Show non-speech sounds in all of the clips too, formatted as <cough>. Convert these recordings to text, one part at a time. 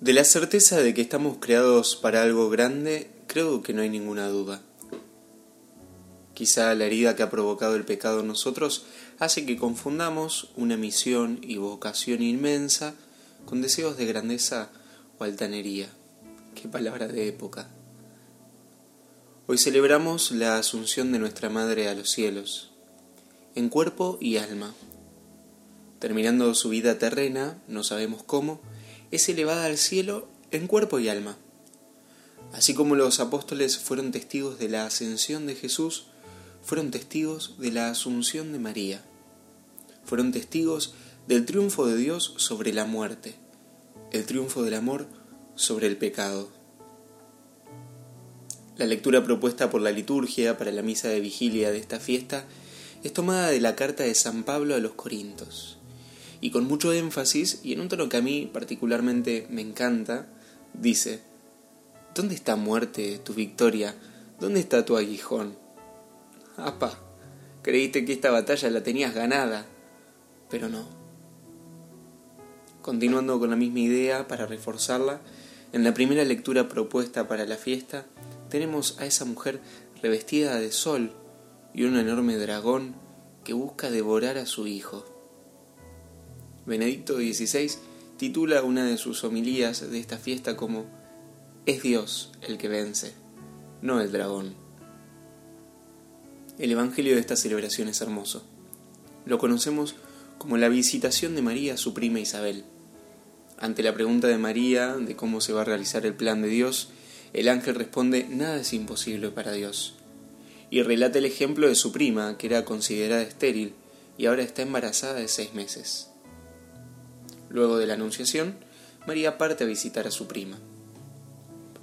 De la certeza de que estamos creados para algo grande, creo que no hay ninguna duda. Quizá la herida que ha provocado el pecado en nosotros hace que confundamos una misión y vocación inmensa con deseos de grandeza o altanería. Qué palabra de época. Hoy celebramos la asunción de nuestra Madre a los cielos, en cuerpo y alma. Terminando su vida terrena, no sabemos cómo, es elevada al cielo en cuerpo y alma. Así como los apóstoles fueron testigos de la ascensión de Jesús, fueron testigos de la asunción de María. Fueron testigos del triunfo de Dios sobre la muerte, el triunfo del amor sobre el pecado. La lectura propuesta por la liturgia para la misa de vigilia de esta fiesta es tomada de la carta de San Pablo a los Corintios y con mucho énfasis y en un tono que a mí particularmente me encanta, dice, ¿Dónde está muerte tu victoria? ¿Dónde está tu aguijón? Apa, creíste que esta batalla la tenías ganada, pero no. Continuando con la misma idea para reforzarla, en la primera lectura propuesta para la fiesta tenemos a esa mujer revestida de sol y un enorme dragón que busca devorar a su hijo. Benedicto XVI titula una de sus homilías de esta fiesta como Es Dios el que vence, no el dragón. El Evangelio de esta celebración es hermoso. Lo conocemos como la visitación de María a su prima Isabel. Ante la pregunta de María de cómo se va a realizar el plan de Dios, el ángel responde nada es imposible para Dios. Y relata el ejemplo de su prima, que era considerada estéril y ahora está embarazada de seis meses. Luego de la Anunciación, María parte a visitar a su prima.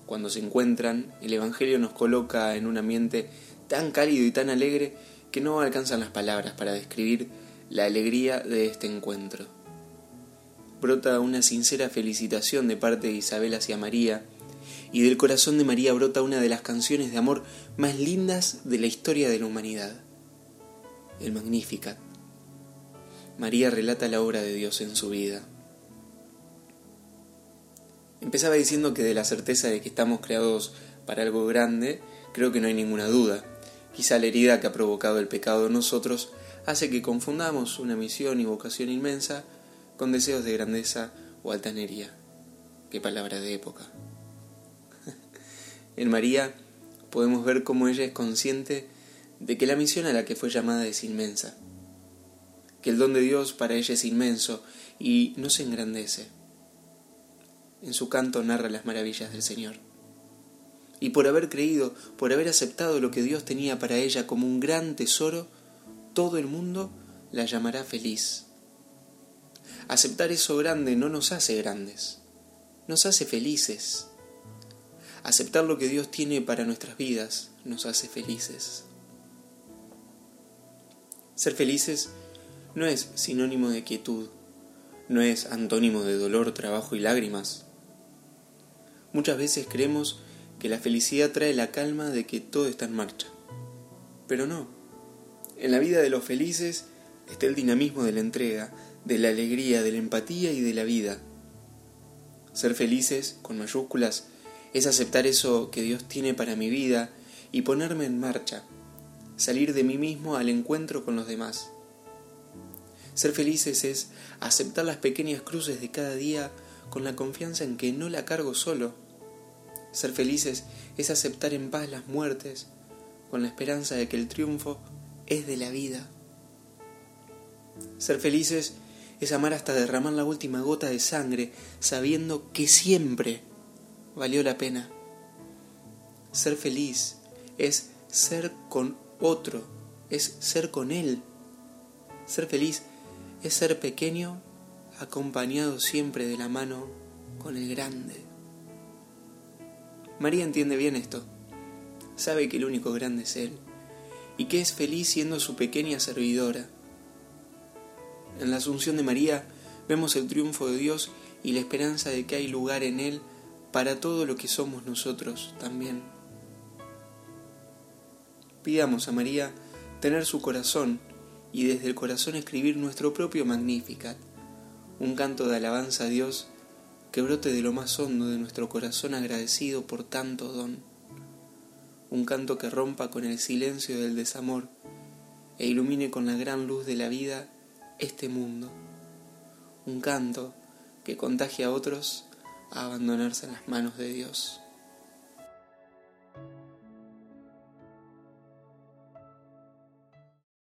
Cuando se encuentran, el Evangelio nos coloca en un ambiente tan cálido y tan alegre que no alcanzan las palabras para describir la alegría de este encuentro. Brota una sincera felicitación de parte de Isabel hacia María, y del corazón de María brota una de las canciones de amor más lindas de la historia de la humanidad, el Magnificat. María relata la obra de Dios en su vida. Empezaba diciendo que de la certeza de que estamos creados para algo grande, creo que no hay ninguna duda. Quizá la herida que ha provocado el pecado en nosotros hace que confundamos una misión y vocación inmensa con deseos de grandeza o altanería. Qué palabra de época. <laughs> en María podemos ver cómo ella es consciente de que la misión a la que fue llamada es inmensa, que el don de Dios para ella es inmenso y no se engrandece en su canto narra las maravillas del Señor. Y por haber creído, por haber aceptado lo que Dios tenía para ella como un gran tesoro, todo el mundo la llamará feliz. Aceptar eso grande no nos hace grandes, nos hace felices. Aceptar lo que Dios tiene para nuestras vidas nos hace felices. Ser felices no es sinónimo de quietud, no es antónimo de dolor, trabajo y lágrimas. Muchas veces creemos que la felicidad trae la calma de que todo está en marcha. Pero no. En la vida de los felices está el dinamismo de la entrega, de la alegría, de la empatía y de la vida. Ser felices, con mayúsculas, es aceptar eso que Dios tiene para mi vida y ponerme en marcha, salir de mí mismo al encuentro con los demás. Ser felices es aceptar las pequeñas cruces de cada día con la confianza en que no la cargo solo, ser felices es aceptar en paz las muertes con la esperanza de que el triunfo es de la vida. Ser felices es amar hasta derramar la última gota de sangre sabiendo que siempre valió la pena. Ser feliz es ser con otro, es ser con él. Ser feliz es ser pequeño acompañado siempre de la mano con el grande. María entiende bien esto. Sabe que el único grande es Él y que es feliz siendo su pequeña servidora. En la asunción de María vemos el triunfo de Dios y la esperanza de que hay lugar en Él para todo lo que somos nosotros también. Pidamos a María tener su corazón y desde el corazón escribir nuestro propio Magnificat, un canto de alabanza a Dios que brote de lo más hondo de nuestro corazón agradecido por tanto don. Un canto que rompa con el silencio del desamor e ilumine con la gran luz de la vida este mundo. Un canto que contagie a otros a abandonarse en las manos de Dios.